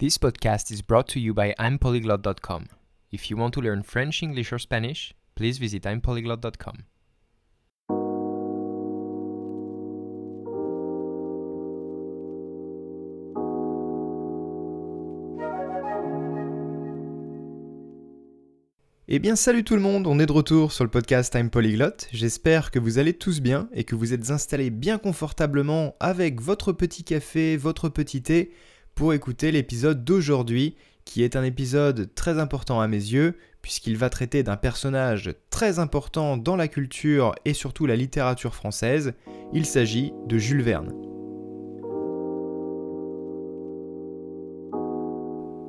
This podcast is brought to you by I'mPolyglot.com. If you want to learn French, English, or Spanish, please visit I'mPolyglot.com. Eh bien salut tout le monde, on est de retour sur le podcast Time Polyglot. J'espère que vous allez tous bien et que vous êtes installés bien confortablement avec votre petit café, votre petit thé pour écouter l'épisode d'aujourd'hui qui est un épisode très important à mes yeux puisqu'il va traiter d'un personnage très important dans la culture et surtout la littérature française. Il s'agit de Jules Verne.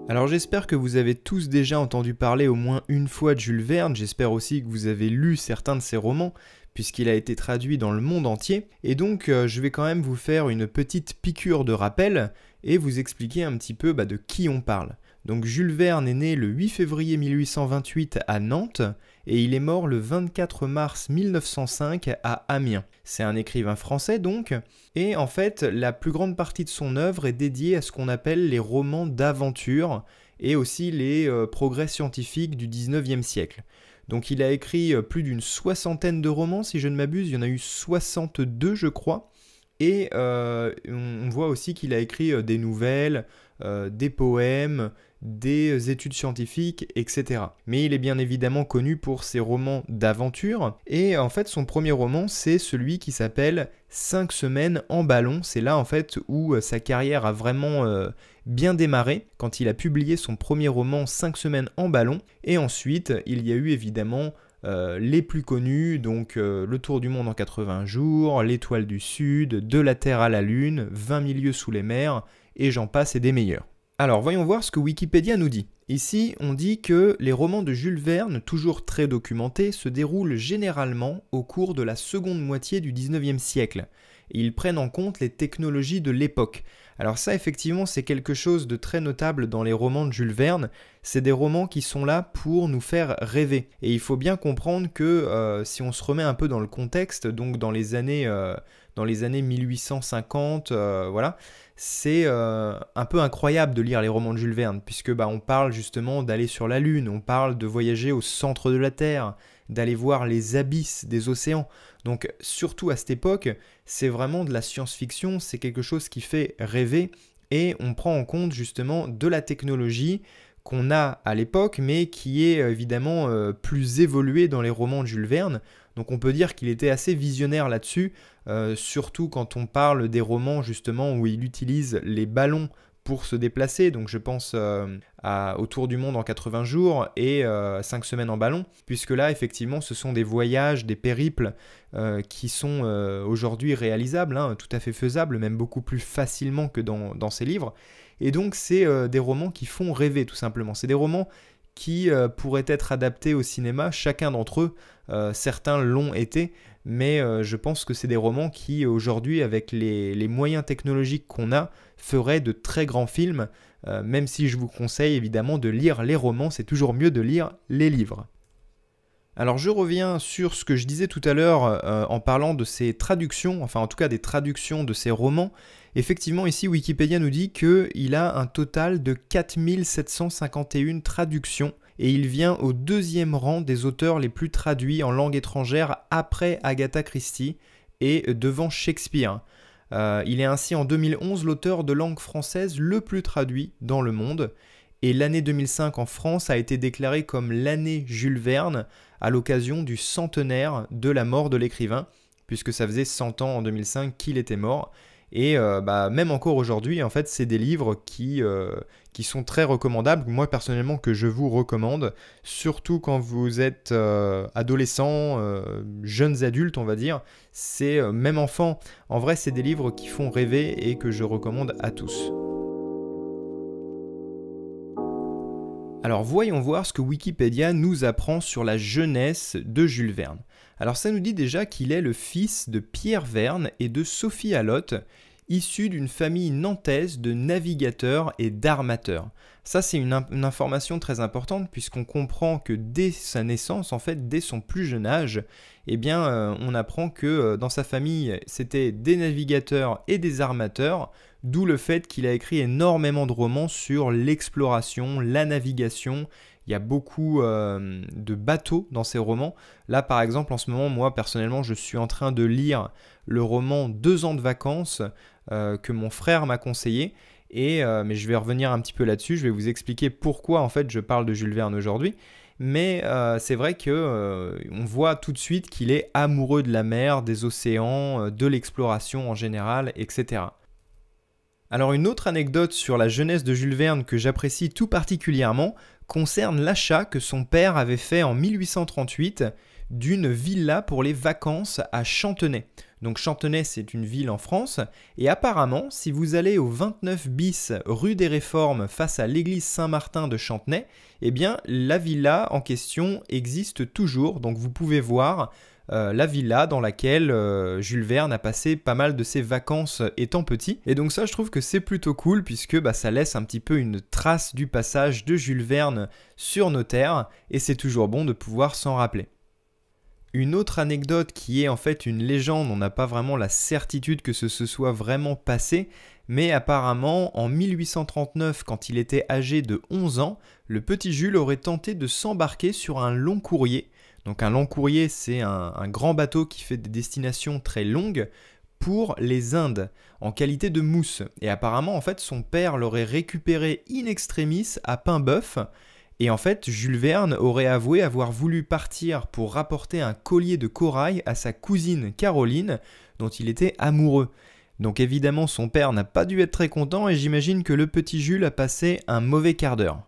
Alors j'espère que vous avez tous déjà entendu parler au moins une fois de Jules Verne, j'espère aussi que vous avez lu certains de ses romans, puisqu'il a été traduit dans le monde entier, et donc euh, je vais quand même vous faire une petite piqûre de rappel et vous expliquer un petit peu bah, de qui on parle. Donc Jules Verne est né le 8 février 1828 à Nantes et il est mort le 24 mars 1905 à Amiens. C'est un écrivain français donc, et en fait la plus grande partie de son œuvre est dédiée à ce qu'on appelle les romans d'aventure et aussi les euh, progrès scientifiques du 19e siècle. Donc il a écrit euh, plus d'une soixantaine de romans si je ne m'abuse, il y en a eu 62 je crois, et euh, on voit aussi qu'il a écrit des nouvelles, des poèmes, des études scientifiques, etc. Mais il est bien évidemment connu pour ses romans d'aventure, et en fait son premier roman c'est celui qui s'appelle 5 semaines en ballon, c'est là en fait où euh, sa carrière a vraiment euh, bien démarré, quand il a publié son premier roman 5 semaines en ballon, et ensuite il y a eu évidemment euh, les plus connus, donc Le Tour du Monde en 80 jours, L'Étoile du Sud, De la Terre à la Lune, 20 milieux sous les mers, et j'en passe et des meilleurs. Alors voyons voir ce que Wikipédia nous dit. Ici, on dit que les romans de Jules Verne, toujours très documentés, se déroulent généralement au cours de la seconde moitié du 19e siècle. Ils prennent en compte les technologies de l'époque. Alors ça, effectivement, c'est quelque chose de très notable dans les romans de Jules Verne. C'est des romans qui sont là pour nous faire rêver. Et il faut bien comprendre que euh, si on se remet un peu dans le contexte, donc dans les années, euh, dans les années 1850, euh, voilà, c'est euh, un peu incroyable de lire les romans de Jules Verne, puisque bah, on parle justement d'aller sur la Lune, on parle de voyager au centre de la Terre, d'aller voir les abysses des océans. Donc surtout à cette époque, c'est vraiment de la science-fiction, c'est quelque chose qui fait rêver, et on prend en compte justement de la technologie qu'on a à l'époque, mais qui est évidemment euh, plus évoluée dans les romans de Jules Verne. Donc on peut dire qu'il était assez visionnaire là-dessus, euh, surtout quand on parle des romans justement où il utilise les ballons pour se déplacer. Donc je pense euh, à Au Tour du Monde en 80 jours et 5 euh, semaines en ballon, puisque là effectivement ce sont des voyages, des périples qui sont aujourd'hui réalisables, hein, tout à fait faisables, même beaucoup plus facilement que dans, dans ces livres. Et donc c'est des romans qui font rêver tout simplement. C'est des romans qui pourraient être adaptés au cinéma, chacun d'entre eux euh, certains l'ont été, mais euh, je pense que c'est des romans qui, aujourd'hui, avec les, moyens technologiques qu'on a, feraient de très grands films, euh, même si je vous conseille évidemment de lire les romans, c'est toujours mieux de lire les livres. Alors je reviens sur ce que je disais tout à l'heure en parlant de ces traductions, enfin en tout cas des traductions de ces romans. Effectivement ici Wikipédia nous dit qu'il a un total de 4751 traductions et il vient au deuxième rang des auteurs les plus traduits en langue étrangère après Agatha Christie et devant Shakespeare. Euh, il est ainsi en 2011 l'auteur de langue française le plus traduit dans le monde. Et l'année 2005 en France a été déclarée comme l'année Jules Verne à l'occasion du centenaire de la mort de l'écrivain, puisque ça faisait 100 ans en 2005 qu'il était mort. Et euh, bah, même encore aujourd'hui, en fait, c'est des livres qui, euh, qui sont très recommandables. Moi, personnellement, que je vous recommande, surtout quand vous êtes euh, adolescent, jeunes adultes, on va dire. C'est même enfant. En vrai, c'est des livres qui font rêver et que je recommande à tous. Alors voyons voir ce que Wikipédia nous apprend sur la jeunesse de Jules Verne. Alors ça nous dit déjà qu'il est le fils de Pierre Verne et de Sophie Allotte, issu d'une famille nantaise de navigateurs et d'armateurs. Ça c'est une, information très importante puisqu'on comprend que dès sa naissance, en fait dès son plus jeune âge, eh bien euh, on apprend que euh, dans sa famille c'était des navigateurs et des armateurs, d'où le fait qu'il a écrit énormément de romans sur l'exploration, la navigation. Il y a beaucoup euh, de bateaux dans ces romans. Là, par exemple, en ce moment, moi, personnellement, je suis en train de lire le roman Deux ans de vacances que mon frère m'a conseillé. Et, euh, mais je vais revenir un petit peu là-dessus. Je vais vous expliquer pourquoi, en fait, je parle de Jules Verne aujourd'hui mais euh, c'est vrai que euh, on voit tout de suite qu'il est amoureux de la mer, des océans, euh, de l'exploration en général, etc. Alors une autre anecdote sur la jeunesse de Jules Verne que j'apprécie tout particulièrement concerne l'achat que son père avait fait en 1838 d'une villa pour les vacances à Chantenay. Donc Chantenay, c'est une ville en France, et apparemment, si vous allez au 29 bis rue des Réformes face à l'église Saint-Martin de Chantenay, eh bien la villa en question existe toujours, donc vous pouvez voir euh, la villa dans laquelle euh, Jules Verne a passé pas mal de ses vacances étant petit. Et donc ça je trouve que c'est plutôt cool puisque bah, ça laisse un petit peu une trace du passage de Jules Verne sur nos terres et c'est toujours bon de pouvoir s'en rappeler. Une autre anecdote qui est en fait une légende, on n'a pas vraiment la certitude que ce se soit vraiment passé, mais apparemment en 1839, quand il était âgé de 11 ans, le petit Jules aurait tenté de s'embarquer sur un long courrier. Donc un long courrier, c'est un, grand bateau qui fait des destinations très longues pour les Indes, en qualité de mousse. Et apparemment, en fait, son père l'aurait récupéré in extremis à Paimboeuf, et en fait, Jules Verne aurait avoué avoir voulu partir pour rapporter un collier de corail à sa cousine Caroline, dont il était amoureux. Donc évidemment, son père n'a pas dû être très content et j'imagine que le petit Jules a passé un mauvais quart d'heure.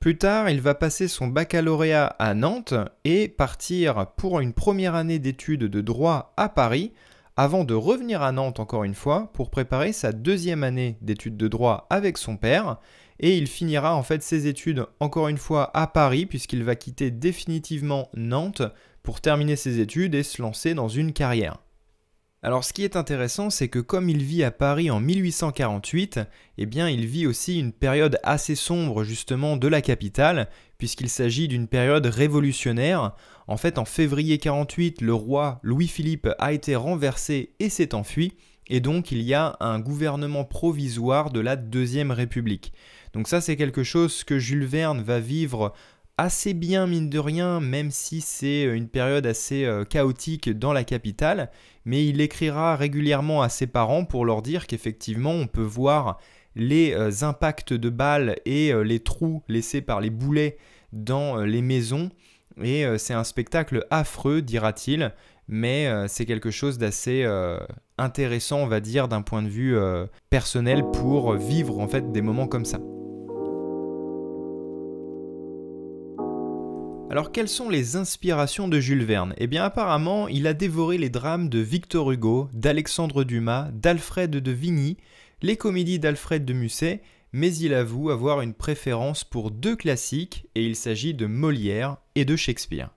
Plus tard, il va passer son baccalauréat à Nantes et partir pour une première année d'études de droit à Paris, avant de revenir à Nantes encore une fois pour préparer sa deuxième année d'études de droit avec son père et il finira en fait ses études encore une fois à Paris puisqu'il va quitter définitivement Nantes pour terminer ses études et se lancer dans une carrière. Alors ce qui est intéressant, c'est que comme il vit à Paris en 1848, eh bien il vit aussi une période assez sombre justement de la capitale, puisqu'il s'agit d'une période révolutionnaire. En fait, en février 48, le roi Louis-Philippe a été renversé et s'est enfui, et donc il y a un gouvernement provisoire de la Deuxième République. Donc ça c'est quelque chose que Jules Verne va vivre assez bien mine de rien, même si c'est une période assez euh, chaotique dans la capitale, mais il écrira régulièrement à ses parents pour leur dire qu'effectivement on peut voir les euh, impacts de balles et euh, les trous laissés par les boulets dans les maisons, et c'est un spectacle affreux, dira-t-il, mais c'est quelque chose d'assez intéressant, on va dire, d'un point de vue personnel pour vivre en fait des moments comme ça. Alors quelles sont les inspirations de Jules Verne? Eh bien apparemment, il a dévoré les drames de Victor Hugo, d'Alexandre Dumas, d'Alfred de Vigny, les comédies d'Alfred de Musset, mais il avoue avoir une préférence pour deux classiques, et il s'agit de Molière et de Shakespeare.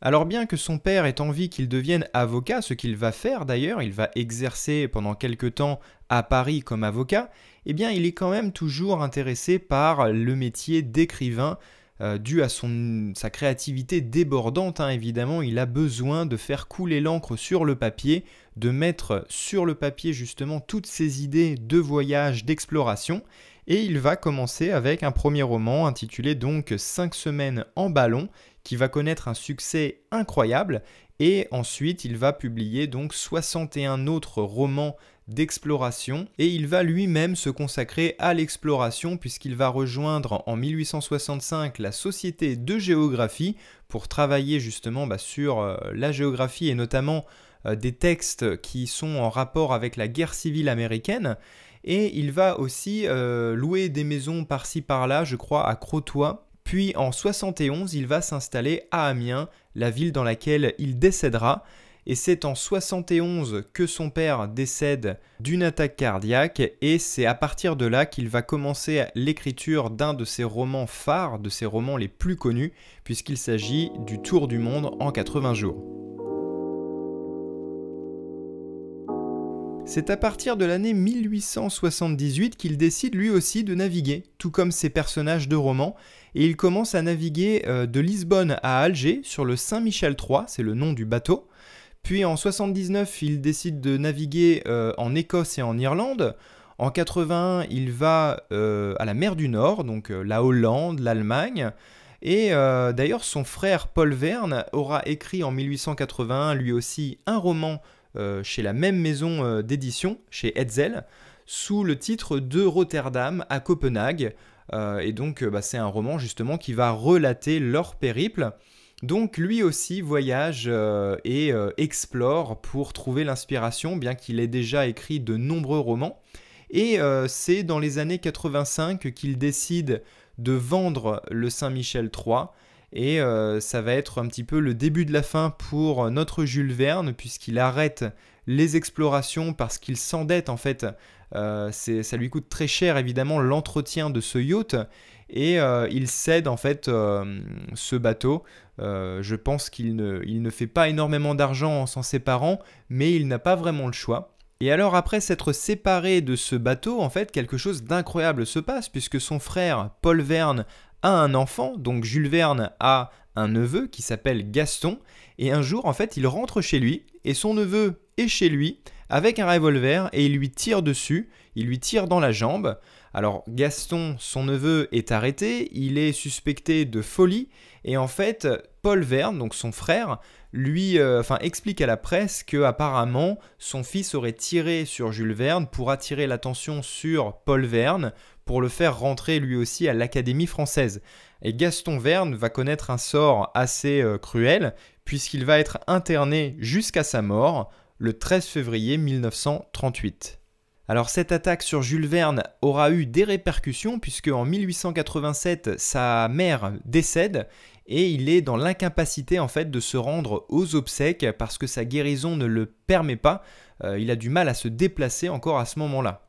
Alors bien que son père ait envie qu'il devienne avocat, ce qu'il va faire d'ailleurs, il va exercer pendant quelque temps à Paris comme avocat, eh bien il est quand même toujours intéressé par le métier d'écrivain, euh, dû à sa créativité débordante, hein, évidemment, il a besoin de faire couler l'encre sur le papier, de mettre sur le papier justement toutes ses idées de voyage, d'exploration, et il va commencer avec un premier roman intitulé donc 5 semaines en ballon, qui va connaître un succès incroyable, et ensuite il va publier donc 61 autres romans d'exploration et il va lui-même se consacrer à l'exploration puisqu'il va rejoindre en 1865 la Société de géographie pour travailler justement bah, sur euh, la géographie et notamment euh, des textes qui sont en rapport avec la guerre civile américaine. Et il va aussi euh, louer des maisons par-ci par-là, je crois, à Crotoy. Puis en 71, il va s'installer à Amiens, la ville dans laquelle il décédera et c'est en 71 que son père décède d'une attaque cardiaque et c'est à partir de là qu'il va commencer l'écriture d'un de ses romans phares, de ses romans les plus connus, puisqu'il s'agit du Tour du monde en 80 jours. C'est à partir de l'année 1878 qu'il décide lui aussi de naviguer, tout comme ses personnages de romans, et il commence à naviguer euh, de Lisbonne à Alger sur le Saint-Michel III, c'est le nom du bateau, Puis en 79, il décide de naviguer euh, en Écosse et en Irlande. En 81, il va euh, à la mer du Nord, donc la Hollande, l'Allemagne. Et d'ailleurs, son frère Paul Verne aura écrit en 1881 lui aussi un roman chez la même maison d'édition, chez Hetzel, sous le titre de Rotterdam à Copenhague. et donc, bah, c'est un roman justement qui va relater leur périple. Donc lui aussi voyage euh, et euh, explore pour trouver l'inspiration, bien qu'il ait déjà écrit de nombreux romans. Et euh, c'est dans les années 85 qu'il décide de vendre le Saint-Michel III. Et ça va être un petit peu le début de la fin pour notre Jules Verne, puisqu'il arrête les explorations parce qu'il s'endette en fait. ça lui coûte très cher évidemment l'entretien de ce yacht et il cède en fait ce bateau euh, je pense qu'il ne, ne fait pas énormément d'argent en s'en séparant, mais il n'a pas vraiment le choix. Et alors après s'être séparé de ce bateau, en fait, quelque chose d'incroyable se passe, puisque son frère, Paul Verne, a un enfant, donc Jules Verne a un neveu qui s'appelle Gaston, et un jour, en fait, il rentre chez lui, et son neveu est chez lui, avec un revolver, et il lui tire dessus, il lui tire dans la jambe. Alors Gaston, son neveu, est arrêté, il est suspecté de folie, et en fait, Paul Verne, donc son frère, lui euh, explique à la presse que apparemment son fils aurait tiré sur Jules Verne pour attirer l'attention sur Paul Verne, pour le faire rentrer lui aussi à l'Académie française. Et Gaston Verne va connaître un sort assez euh, cruel, puisqu'il va être interné jusqu'à sa mort le 13 février 1938. Alors cette attaque sur Jules Verne aura eu des répercussions puisque en 1887 sa mère décède et il est dans l'incapacité en fait de se rendre aux obsèques parce que sa guérison ne le permet pas. Euh, il a du mal à se déplacer encore à ce moment-là.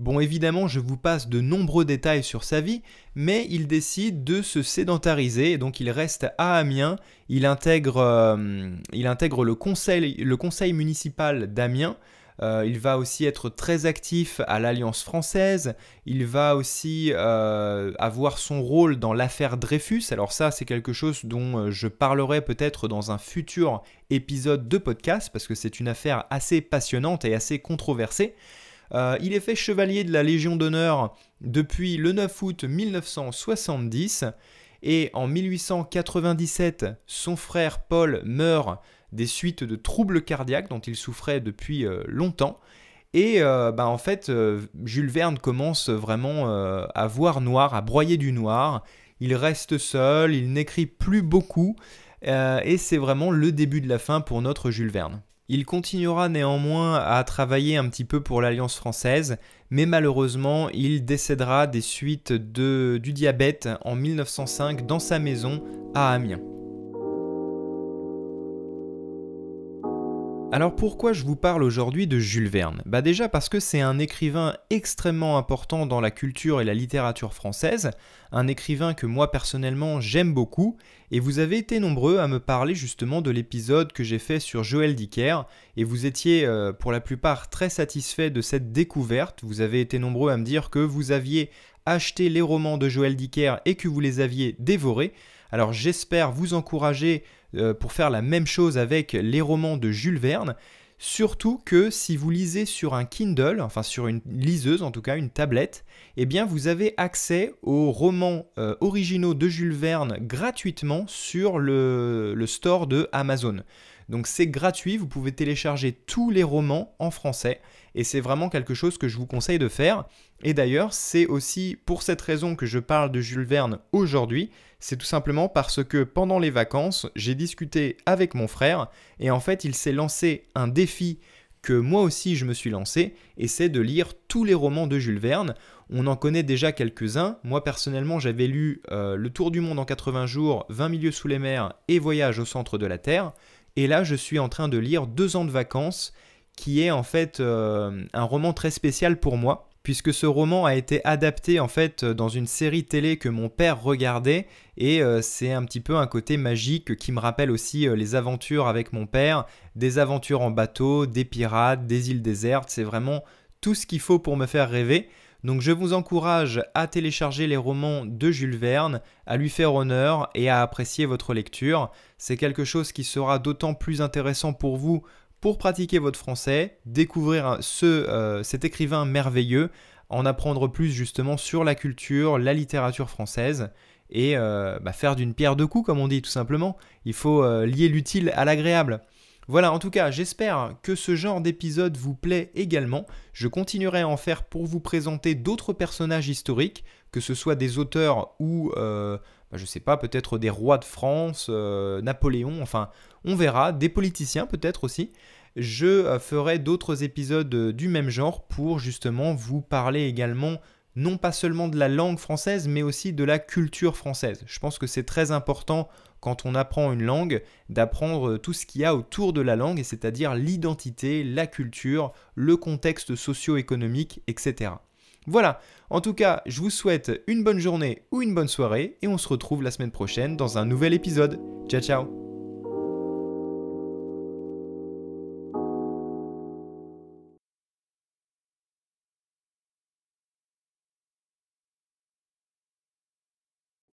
Bon, évidemment, je vous passe de nombreux détails sur sa vie, mais il décide de se sédentariser, donc il reste à Amiens, il intègre, euh, il intègre le conseil municipal d'Amiens, euh, il va aussi être très actif à l'Alliance française. Il va aussi euh, avoir son rôle dans l'affaire Dreyfus. Alors ça, c'est quelque chose dont euh, je parlerai peut-être dans un futur épisode de podcast parce que c'est une affaire assez passionnante et assez controversée. il est fait chevalier de la Légion d'honneur depuis le 9 août 1970 et en 1897, son frère Paul meurt des suites de troubles cardiaques dont il souffrait depuis euh, longtemps. Et euh, bah, en fait, euh, Jules Verne commence vraiment à voir noir, à broyer du noir. Il reste seul, il n'écrit plus beaucoup, et c'est vraiment le début de la fin pour notre Jules Verne. Il continuera néanmoins à travailler un petit peu pour l'Alliance française, mais malheureusement, il décédera des suites de, du diabète en 1905 dans sa maison à Amiens. Alors pourquoi je vous parle aujourd'hui de Jules Verne? Bah déjà parce que c'est un écrivain extrêmement important dans la culture et la littérature française, un écrivain que moi personnellement j'aime beaucoup, et vous avez été nombreux à me parler justement de l'épisode que j'ai fait sur Joël Dicker, et vous étiez euh, pour la plupart très satisfaits de cette découverte, vous avez été nombreux à me dire que vous aviez acheté les romans de Joël Dicker et que vous les aviez dévorés, alors j'espère vous encourager euh, pour faire la même chose avec les romans de Jules Verne. Surtout que si vous lisez sur un Kindle, enfin sur une liseuse en tout cas, une tablette, eh bien vous avez accès aux romans euh, originaux de Jules Verne gratuitement sur le, le store de Amazon. Donc c'est gratuit, vous pouvez télécharger tous les romans en français et c'est vraiment quelque chose que je vous conseille de faire. Et d'ailleurs, c'est aussi pour cette raison que je parle de Jules Verne aujourd'hui, c'est tout simplement parce que pendant les vacances, j'ai discuté avec mon frère et en fait, il s'est lancé un défi que moi aussi je me suis lancé, et c'est de lire tous les romans de Jules Verne. On en connaît déjà quelques-uns. Moi personnellement, j'avais lu euh, Le Tour du monde en 80 jours, 20 milieux sous les mers et Voyage au centre de la Terre. Et là, je suis en train de lire Deux ans de vacances, qui est en fait euh, un roman très spécial pour moi puisque ce roman a été adapté en fait dans une série télé que mon père regardait et euh, c'est un petit peu un côté magique qui me rappelle aussi euh, les aventures avec mon père, des aventures en bateau, des pirates, des îles désertes, c'est vraiment tout ce qu'il faut pour me faire rêver. Donc je vous encourage à télécharger les romans de Jules Verne, à lui faire honneur et à apprécier votre lecture. C'est quelque chose qui sera d'autant plus intéressant pour vous pour pratiquer votre français, découvrir ce, euh, cet écrivain merveilleux, en apprendre plus justement sur la culture, la littérature française et euh, bah, faire d'une pierre deux coups comme on dit tout simplement. Il faut euh, lier l'utile à l'agréable. Voilà, en tout cas, j'espère que ce genre d'épisode vous plaît également. Je continuerai à en faire pour vous présenter d'autres personnages historiques, que ce soit des auteurs ou, euh, bah, je sais pas, peut-être des rois de France, euh, Napoléon, enfin, on verra, des politiciens peut-être aussi. Je euh, ferai d'autres épisodes du même genre pour justement vous parler également non pas seulement de la langue française, mais aussi de la culture française. Je pense que c'est très important quand on apprend une langue d'apprendre tout ce qu'il y a autour de la langue, c'est-à-dire l'identité, la culture, le contexte socio-économique, etc. Voilà, en tout cas, je vous souhaite une bonne journée ou une bonne soirée, et on se retrouve la semaine prochaine dans un nouvel épisode. Ciao ciao